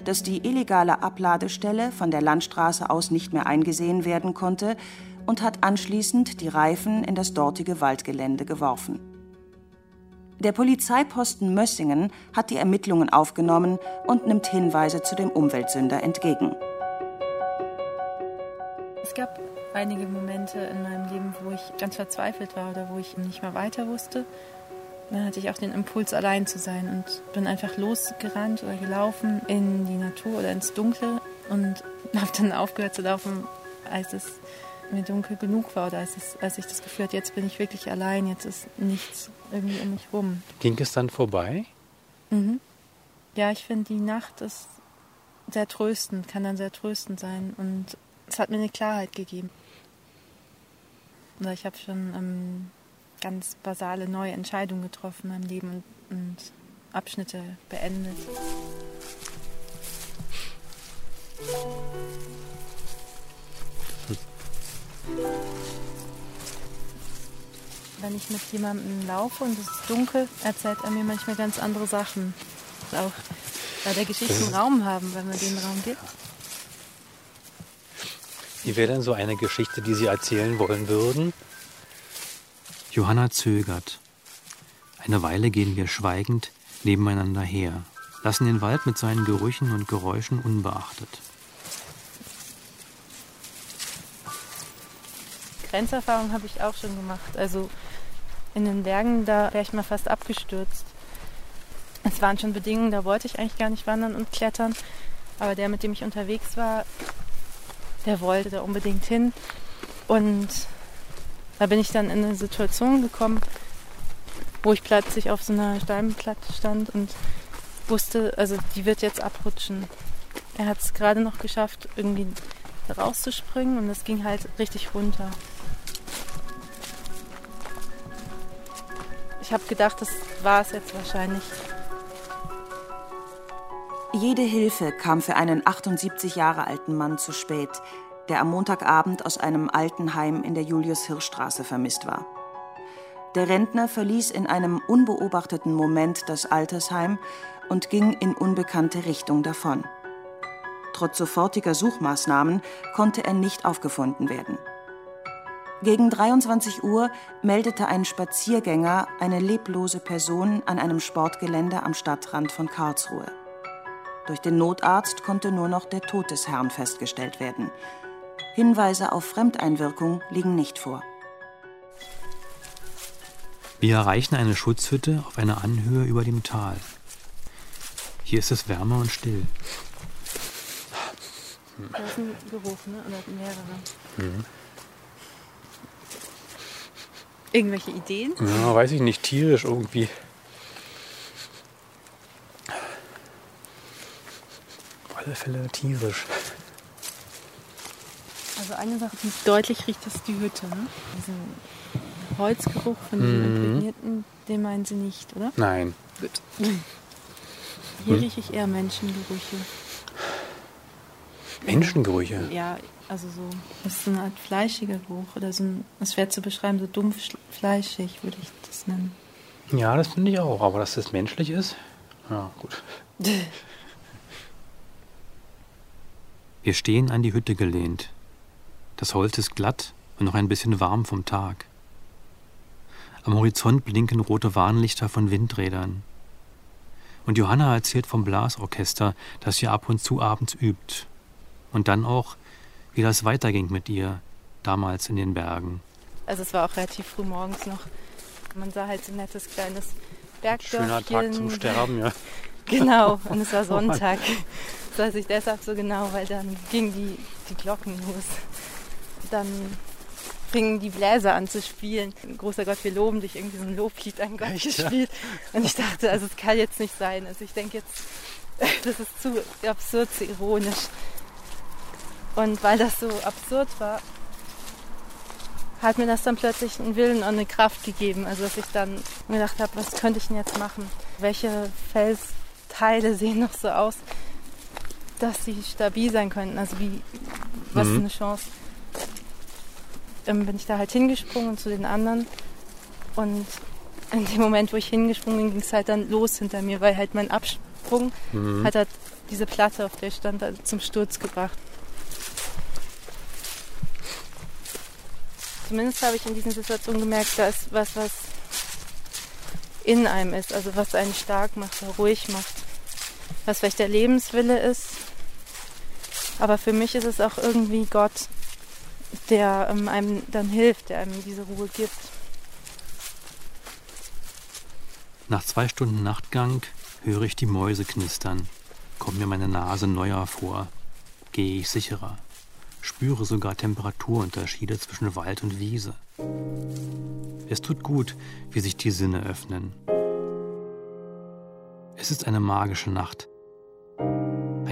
dass die illegale Abladestelle von der Landstraße aus nicht mehr eingesehen werden konnte und hat anschließend die Reifen in das dortige Waldgelände geworfen. Der Polizeiposten Mössingen hat die Ermittlungen aufgenommen und nimmt Hinweise zu dem Umweltsünder entgegen. Es gab einige Momente in meinem Leben, wo ich ganz verzweifelt war oder wo ich nicht mehr weiter wusste. Dann hatte ich auch den Impuls, allein zu sein und bin einfach losgerannt oder gelaufen in die Natur oder ins Dunkle und *laughs* habe dann aufgehört zu laufen, als es mir dunkel genug war oder als, es, als ich das Gefühl hatte, jetzt bin ich wirklich allein, jetzt ist nichts irgendwie um mich rum. Ging es dann vorbei? Mhm. Ja, ich finde, die Nacht ist sehr tröstend, kann dann sehr tröstend sein und es hat mir eine Klarheit gegeben. Ich habe schon ähm, ganz basale neue Entscheidungen getroffen meinem Leben und, und Abschnitte beendet. Wenn ich mit jemandem laufe und es ist dunkel, erzählt er mir manchmal ganz andere Sachen. Auch bei der Geschichte Raum haben, wenn man den Raum gibt. Wie wäre denn so eine Geschichte, die Sie erzählen wollen würden? Johanna zögert. Eine Weile gehen wir schweigend nebeneinander her, lassen den Wald mit seinen Gerüchen und Geräuschen unbeachtet. Grenzerfahrung habe ich auch schon gemacht. Also in den Bergen, da wäre ich mal fast abgestürzt. Es waren schon Bedingungen, da wollte ich eigentlich gar nicht wandern und klettern. Aber der, mit dem ich unterwegs war, der wollte da unbedingt hin. Und da bin ich dann in eine Situation gekommen, wo ich plötzlich auf so einer Steinplatte stand und wusste, also die wird jetzt abrutschen. Er hat es gerade noch geschafft, irgendwie rauszuspringen und es ging halt richtig runter. Ich habe gedacht, das war es jetzt wahrscheinlich. Jede Hilfe kam für einen 78 Jahre alten Mann zu spät, der am Montagabend aus einem Altenheim in der Julius-Hirsch-Straße vermisst war. Der Rentner verließ in einem unbeobachteten Moment das Altersheim und ging in unbekannte Richtung davon. Trotz sofortiger Suchmaßnahmen konnte er nicht aufgefunden werden. Gegen 23 Uhr meldete ein Spaziergänger eine leblose Person an einem Sportgelände am Stadtrand von Karlsruhe. Durch den Notarzt konnte nur noch der Tod des Herrn festgestellt werden. Hinweise auf Fremdeinwirkung liegen nicht vor. Wir erreichen eine Schutzhütte auf einer Anhöhe über dem Tal. Hier ist es wärmer und still. Da ist ein Geruch, ne? Oder mehrere. Mhm. Irgendwelche Ideen? Ja, weiß ich nicht, tierisch irgendwie. Auf alle Fälle tierisch. Also eine Sache, die deutlich riecht, ist die Hütte. Ne? Diesen Holzgeruch von den Mhm. Imprägnierten, den meinen Sie nicht, oder? Nein. Gut. Hier Hm. rieche ich eher Menschengerüche. Menschengerüche. Ja, also so, das ist so eine Art fleischiger Geruch oder so ein, das schwer zu beschreiben, so dumpf sch- fleischig würde ich das nennen. Ja, das finde ich auch. Aber dass das menschlich ist, ja, gut. *laughs* Wir stehen an die Hütte gelehnt. Das Holz ist glatt und noch ein bisschen warm vom Tag. Am Horizont blinken rote Warnlichter von Windrädern. Und Johanna erzählt vom Blasorchester, das sie ab und zu abends übt. Und dann auch, wie das weiterging mit ihr, damals in den Bergen. Also es war auch relativ früh morgens noch. Man sah halt so ein nettes kleines Bergdörfchen. Schöner Tag zum Sterben, ja. *laughs* Genau, und es war *laughs* Sonntag. Das weiß ich deshalb so genau, weil dann gingen die, die Glocken los. Dann fingen die Bläser an zu spielen. Großer Gott, wir loben dich, irgendwie so ein Loblied an Gott Echt, gespielt. Ja? Und ich dachte, also es kann jetzt nicht sein. Also ich denke jetzt, *laughs* das ist zu absurd, zu ironisch. Und weil das so absurd war, hat mir das dann plötzlich einen Willen und eine Kraft gegeben. Also dass ich dann gedacht habe, was könnte ich denn jetzt machen? Welche Felsteile sehen noch so aus, dass sie stabil sein könnten? Also wie, was mhm. ist eine Chance? Dann bin ich da halt hingesprungen zu den anderen. Und in dem Moment, wo ich hingesprungen bin, ging es halt dann los hinter mir, weil halt mein Absprung mhm. hat halt diese Platte, auf der ich stand, zum Sturz gebracht. Zumindest habe ich in diesen Situationen gemerkt, da ist was, was in einem ist, also was einen stark macht, ruhig macht, was vielleicht der Lebenswille ist. Aber für mich ist es auch irgendwie Gott, der ähm, einem dann hilft, der einem diese Ruhe gibt. Nach zwei Stunden Nachtgang höre ich die Mäuse knistern, kommt mir meine Nase neuer vor, gehe ich sicherer spüre sogar Temperaturunterschiede zwischen Wald und Wiese. Es tut gut, wie sich die Sinne öffnen. Es ist eine magische Nacht.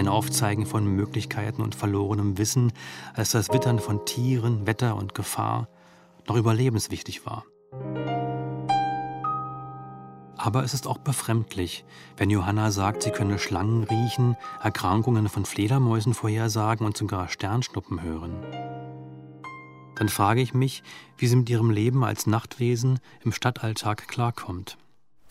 Ein Aufzeigen von Möglichkeiten und verlorenem Wissen, als das Wittern von Tieren, Wetter und Gefahr noch überlebenswichtig war. Aber es ist auch befremdlich, wenn Johanna sagt, sie könne Schlangen riechen, Erkrankungen von Fledermäusen vorhersagen und sogar Sternschnuppen hören. Dann frage ich mich, wie sie mit ihrem Leben als Nachtwesen im Stadtalltag klarkommt.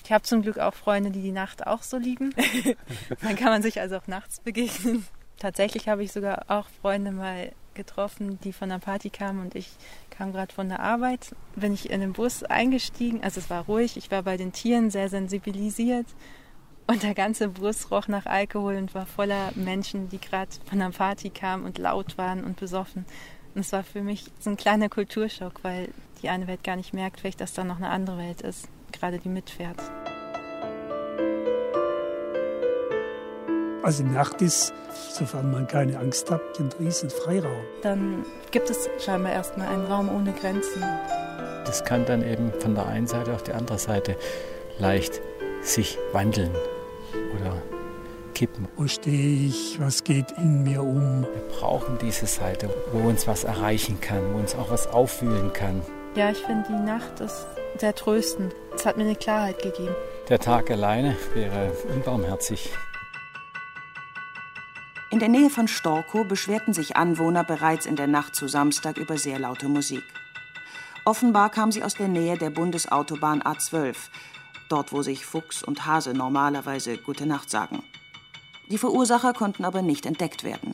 Ich habe zum Glück auch Freunde, die die Nacht auch so lieben. *laughs* Dann kann man sich also auch nachts begegnen. Tatsächlich habe ich sogar auch Freunde mal getroffen, die von einer Party kamen und ich kam gerade von der Arbeit, bin ich in den Bus eingestiegen. Also es war ruhig, ich war bei den Tieren sehr sensibilisiert und der ganze Bus roch nach Alkohol und war voller Menschen, die gerade von einer Party kamen und laut waren und besoffen. Und es war für mich so ein kleiner Kulturschock, weil die eine Welt gar nicht merkt, vielleicht, dass da noch eine andere Welt ist, gerade die mitfährt. Also Nacht ist, sofern man keine Angst hat, ein riesen Freiraum. Dann gibt es scheinbar erstmal einen Raum ohne Grenzen. Das kann dann eben von der einen Seite auf die andere Seite leicht sich wandeln oder kippen. Wo stehe ich? Was geht in mir um? Wir brauchen diese Seite, wo uns was erreichen kann, wo uns auch was aufwühlen kann. Ja, ich finde, die Nacht ist sehr tröstend. Es hat mir eine Klarheit gegeben. Der Tag alleine wäre unbarmherzig. In der Nähe von Storkow beschwerten sich Anwohner bereits in der Nacht zu Samstag über sehr laute Musik. Offenbar kam sie aus der Nähe der Bundesautobahn A12, dort wo sich Fuchs und Hase normalerweise Gute Nacht sagen. Die Verursacher konnten aber nicht entdeckt werden.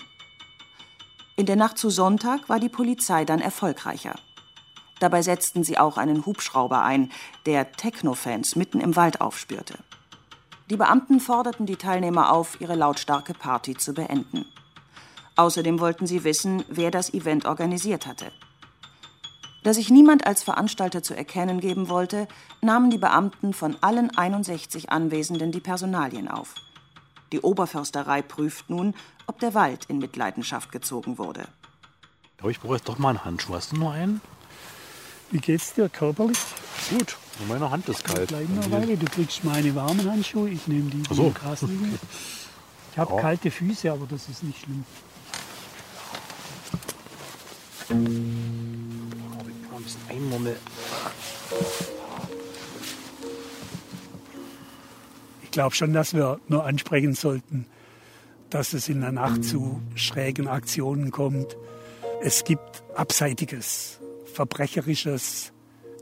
In der Nacht zu Sonntag war die Polizei dann erfolgreicher. Dabei setzten sie auch einen Hubschrauber ein, der Techno-Fans mitten im Wald aufspürte. Die Beamten forderten die Teilnehmer auf, ihre lautstarke Party zu beenden. Außerdem wollten sie wissen, wer das Event organisiert hatte. Da sich niemand als Veranstalter zu erkennen geben wollte, nahmen die Beamten von allen 61 Anwesenden die Personalien auf. Die Oberförsterei prüft nun, ob der Wald in Mitleidenschaft gezogen wurde. ich brauche jetzt doch mal einen Handschuh. Hast du nur einen? Wie geht's dir körperlich? Gut, nur meine Hand ist kalt. Bleib eine Weile. Du kriegst meine warmen Handschuhe, ich nehme die, die so. krass liegen. Ich habe ja. kalte Füße, aber das ist nicht schlimm. Ich glaube schon, dass wir nur ansprechen sollten, dass es in der Nacht zu schrägen Aktionen kommt. Es gibt Abseitiges verbrecherisches,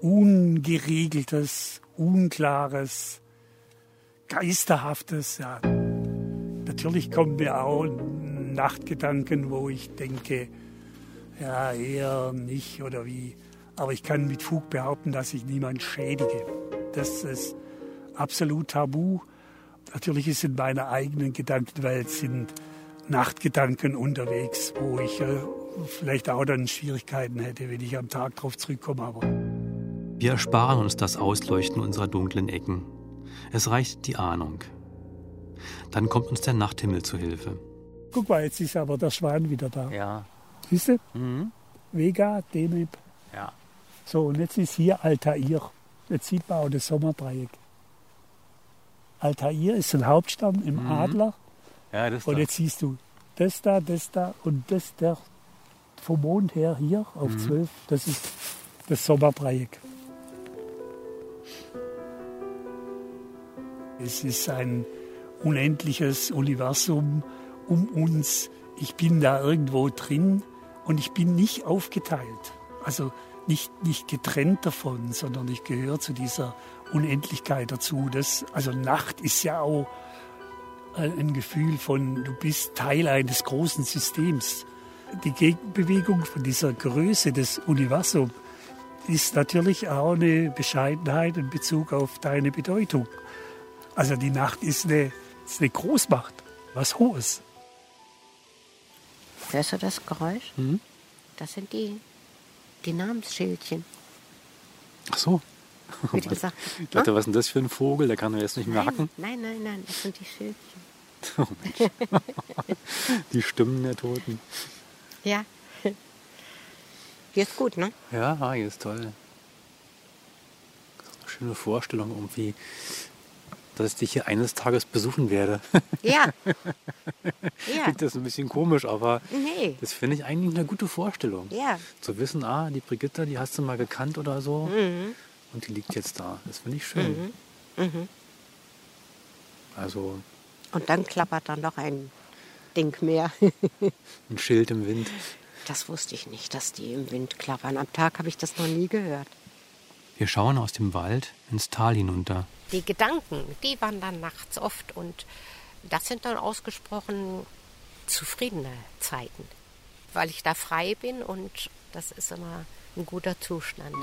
ungeregeltes, unklares, geisterhaftes. Ja. Natürlich kommen mir auch Nachtgedanken, wo ich denke, ja, eher nicht oder wie. Aber ich kann mit Fug behaupten, dass ich niemand schädige. Das ist absolut tabu. Natürlich in meiner eigenen Gedankenwelt sind Nachtgedanken unterwegs, wo ich äh, vielleicht auch dann Schwierigkeiten hätte, wenn ich am Tag darauf zurückkomme. Aber wir ersparen uns das Ausleuchten unserer dunklen Ecken. Es reicht die Ahnung. Dann kommt uns der Nachthimmel zu Hilfe. Guck mal, jetzt ist aber der Schwan wieder da. Ja. Siehst du? Mhm. Vega, Deneb. Ja. So, und jetzt ist hier Altair. Jetzt sieht man auch das Sommerdreieck. Altair ist ein Hauptstern im Mhm. Adler. Ja, das ist Und da. jetzt siehst du das da, das da und das der vom Mond her hier auf Mhm. 12. Das ist das Sommerdreieck. Es ist ein unendliches Universum um uns. Ich bin da irgendwo drin und ich bin nicht aufgeteilt. Also nicht, nicht getrennt davon, sondern ich gehöre zu dieser Unendlichkeit dazu. Das, also Nacht ist ja auch ein Gefühl von, du bist Teil eines großen Systems. Die Gegenbewegung von dieser Größe des Universums ist natürlich auch eine Bescheidenheit in Bezug auf deine Bedeutung. Also die Nacht ist eine, ist eine Großmacht, was Hohes. Hörst du das Geräusch? Mhm. Das sind die, die Namensschildchen, Ach so. wie du gesagt *laughs* Ich dachte, was ist denn das für ein Vogel? Der kann doch jetzt nicht mehr hacken. Nein, nein, nein, das sind die Schildchen. *laughs* *laughs* Die Stimmen der Toten. Ja. Hier ist gut, ne? Ja, hier ist toll. Ist eine schöne Vorstellung irgendwie, dass ich dich hier eines Tages besuchen werde. Ja. *laughs* Ja. Klingt das ein bisschen komisch, aber Nee. das finde ich eigentlich eine gute Vorstellung. Ja. Zu wissen, ah, die Brigitte, die hast du mal gekannt oder so Mhm. und die liegt jetzt da. Das finde ich schön. Mhm. Also Und dann klappert dann noch ein Ding mehr. *laughs* ein Schild im Wind. Das wusste ich nicht, dass die im Wind klappern. Am Tag habe ich das noch nie gehört. Wir schauen aus dem Wald ins Tal hinunter. Die Gedanken, die wandern nachts oft und das sind dann ausgesprochen zufriedene Zeiten, weil ich da frei bin und das ist immer ein guter Zustand.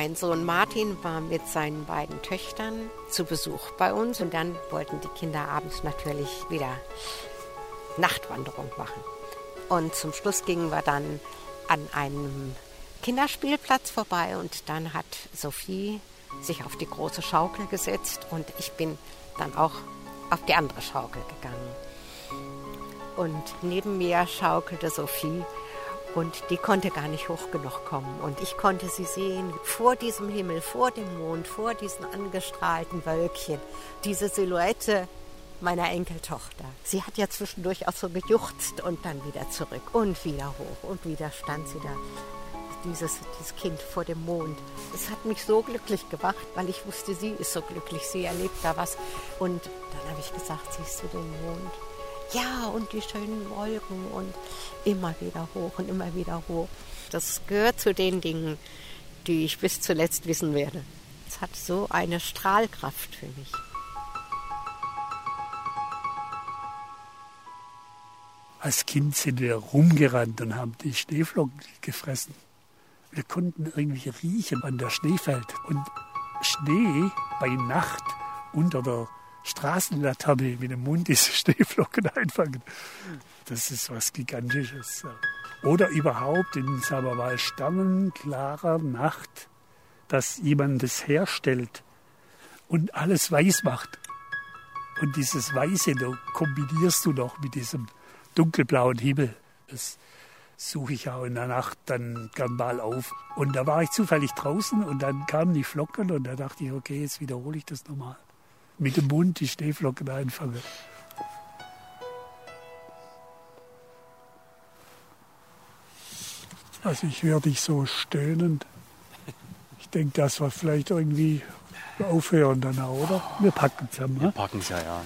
Mein Sohn Martin war mit seinen beiden Töchtern zu Besuch bei uns und dann wollten die Kinder abends natürlich wieder Nachtwanderung machen. Und zum Schluss gingen wir dann an einem Kinderspielplatz vorbei und dann hat Sophie sich auf die große Schaukel gesetzt und ich bin dann auch auf die andere Schaukel gegangen. Und neben mir schaukelte Sophie und die konnte gar nicht hoch genug kommen. Und ich konnte sie sehen vor diesem Himmel, vor dem Mond, vor diesen angestrahlten Wölkchen. Diese Silhouette meiner Enkeltochter. Sie hat ja zwischendurch auch so gejuchzt und dann wieder zurück und wieder hoch und wieder stand sie da. Dieses, dieses Kind vor dem Mond. Es hat mich so glücklich gemacht, weil ich wusste, sie ist so glücklich, sie erlebt da was. Und dann habe ich gesagt, siehst du den Mond? Ja, und die schönen Wolken und immer wieder hoch und immer wieder hoch. Das gehört zu den Dingen, die ich bis zuletzt wissen werde. Es hat so eine Strahlkraft für mich. Als Kind sind wir rumgerannt und haben die Schneeflocken gefressen. Wir konnten irgendwie riechen, wann der Schnee fällt. Und Schnee bei Nacht unter der Straßenlaterne mit dem Mund diese *laughs* Schneeflocken einfangen, das ist was Gigantisches. Oder überhaupt in, sagen wir mal, sternenklarer Nacht, dass jemand das herstellt und alles weiß macht. Und dieses Weiße kombinierst du noch mit diesem dunkelblauen Himmel. Das suche ich auch in der Nacht dann gern mal auf. Und da war ich zufällig draußen und dann kamen die Flocken und da dachte ich, okay, jetzt wiederhole ich das nochmal. Mit dem Mund die Schneeflocken einfangen. Also ich höre dich so stöhnend. Ich denke, das war vielleicht irgendwie aufhören dann auch, oder? Wir packen zusammen. Wir Ne? packen es ja, ja.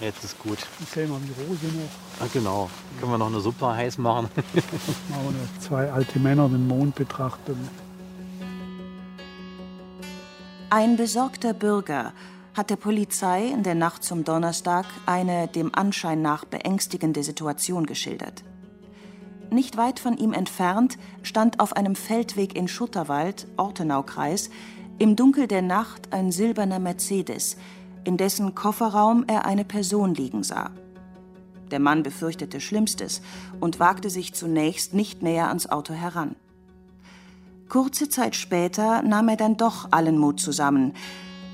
Jetzt ist gut. Jetzt sehen wir die Rose noch. Ah, genau. Können wir noch eine Suppe heiß machen? Machen wir noch zwei alte Männer den Mond betrachten. Ein besorgter Bürger hat der Polizei in der Nacht zum Donnerstag eine dem Anschein nach beängstigende Situation geschildert. Nicht weit von ihm entfernt stand auf einem Feldweg in Schutterwald, Ortenaukreis, im Dunkel der Nacht ein silberner Mercedes, in dessen Kofferraum er eine Person liegen sah. Der Mann befürchtete Schlimmstes und wagte sich zunächst nicht näher ans Auto heran. Kurze Zeit später nahm er dann doch allen Mut zusammen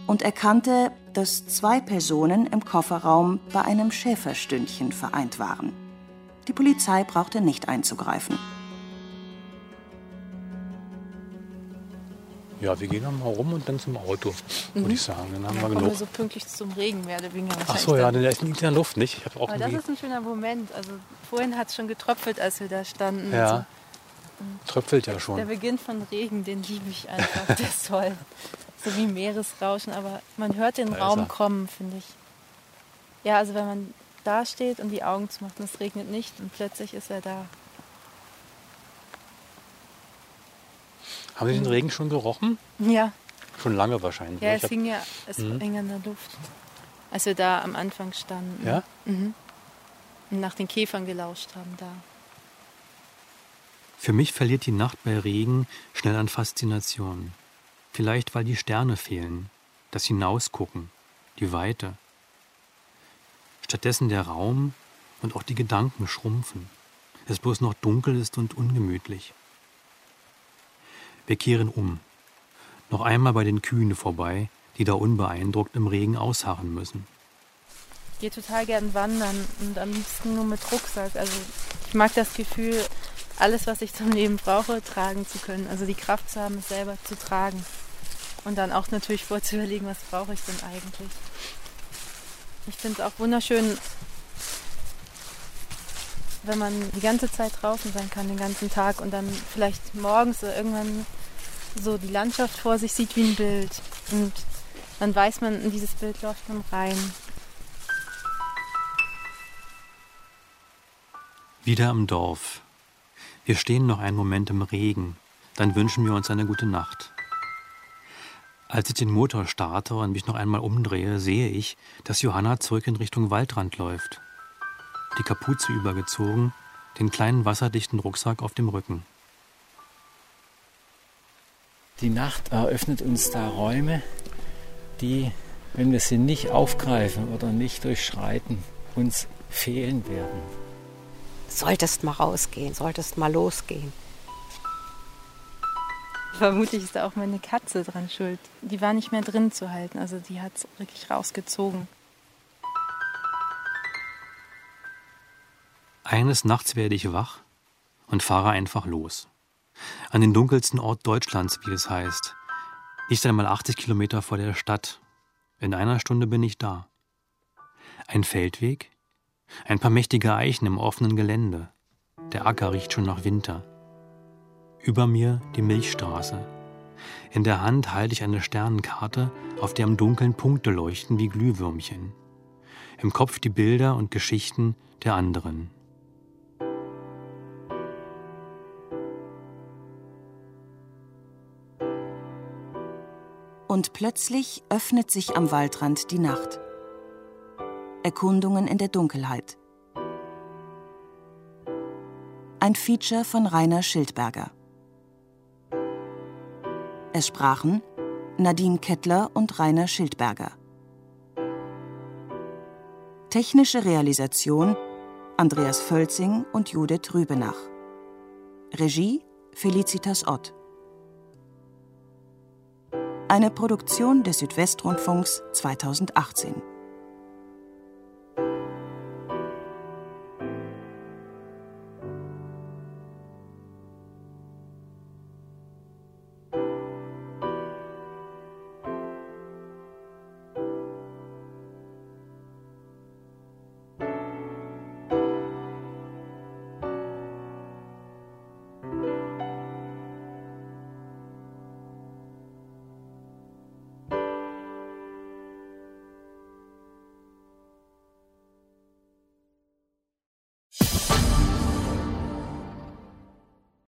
und erkannte, dass zwei Personen im Kofferraum bei einem Schäferstündchen vereint waren. Die Polizei brauchte nicht einzugreifen. Ja, wir gehen noch mal rum und dann zum Auto, würde ich sagen. Dann haben Dann wir kommen wir genug. so pünktlich zum Regen mehr oder weniger. Ach so, ja, dann. denn der ist in der Luft, nicht? Ich habe auch Aber das ist ein schöner Moment. Also vorhin hat es schon getröpfelt, als wir da standen. ja, Also, tröpfelt ja der schon. Beginn von Regen, den liebe ich einfach. Der ist toll. So wie Meeresrauschen, aber man hört den Da Raum kommen, finde ich. Ja, also wenn man da steht und die Augen zumacht und es regnet nicht und plötzlich ist er da. Haben Sie den Regen schon gerochen? Ja, Schon lange wahrscheinlich. ja Ich es hab- hing ja, es Mhm. hing an der Luft. Als wir da am Anfang standen. ja? Mhm. Und nach den Käfern gelauscht haben da. Für mich verliert die Nacht bei Regen schnell an Faszination. Vielleicht, weil die Sterne fehlen, das Hinausgucken, die Weite. Stattdessen der Raum und auch die Gedanken schrumpfen. Es bloß noch dunkel ist und ungemütlich. Wir kehren um. Noch einmal bei den Kühen vorbei, die da unbeeindruckt im Regen ausharren müssen. Ich gehe total gern wandern und am liebsten nur mit Rucksack. Also ich mag das Gefühl, alles, was ich zum Leben brauche, tragen zu können. Also die Kraft zu haben, es selber zu tragen. Und dann auch natürlich vorzuüberlegen, was brauche ich denn eigentlich. Ich finde es auch wunderschön, wenn man die ganze Zeit draußen sein kann, den ganzen Tag und dann vielleicht morgens oder irgendwann so die Landschaft vor sich sieht wie ein Bild. Und dann weiß man, in dieses Bild läuft man rein. Wieder im Dorf. Wir stehen noch einen Moment im Regen, dann wünschen wir uns eine gute Nacht. Als ich den Motor starte und mich noch einmal umdrehe, sehe ich, dass Johanna zurück in Richtung Waldrand läuft. Die Kapuze übergezogen, den kleinen wasserdichten Rucksack auf dem Rücken. Die Nacht eröffnet uns da Räume, die, wenn wir sie nicht aufgreifen oder nicht durchschreiten, uns fehlen werden. Solltest mal rausgehen, solltest mal losgehen. Vermutlich ist da auch meine Katze dran schuld. Die war nicht mehr drin zu halten, also die hat es wirklich rausgezogen. Eines Nachts werde ich wach und fahre einfach los. An den dunkelsten Ort Deutschlands, wie es heißt. Nicht einmal 80 Kilometer vor der Stadt. In einer Stunde bin ich da. Ein Feldweg, ein paar mächtige Eichen im offenen Gelände. Der Acker riecht schon nach Winter. Über mir die Milchstraße. In der Hand halte ich eine Sternenkarte, auf der im Dunkeln Punkte leuchten wie Glühwürmchen. Im Kopf die Bilder und Geschichten der anderen. Und plötzlich öffnet sich am Waldrand die Nacht. Erkundungen in der Dunkelheit. Ein Feature von Rainer Schildberger. Es sprachen Nadine Kettler und Rainer Schildberger. Technische Realisation Andreas Völzing und Judith Rübenach. Regie Felicitas Ott. Eine Produktion des Südwestrundfunks 2018.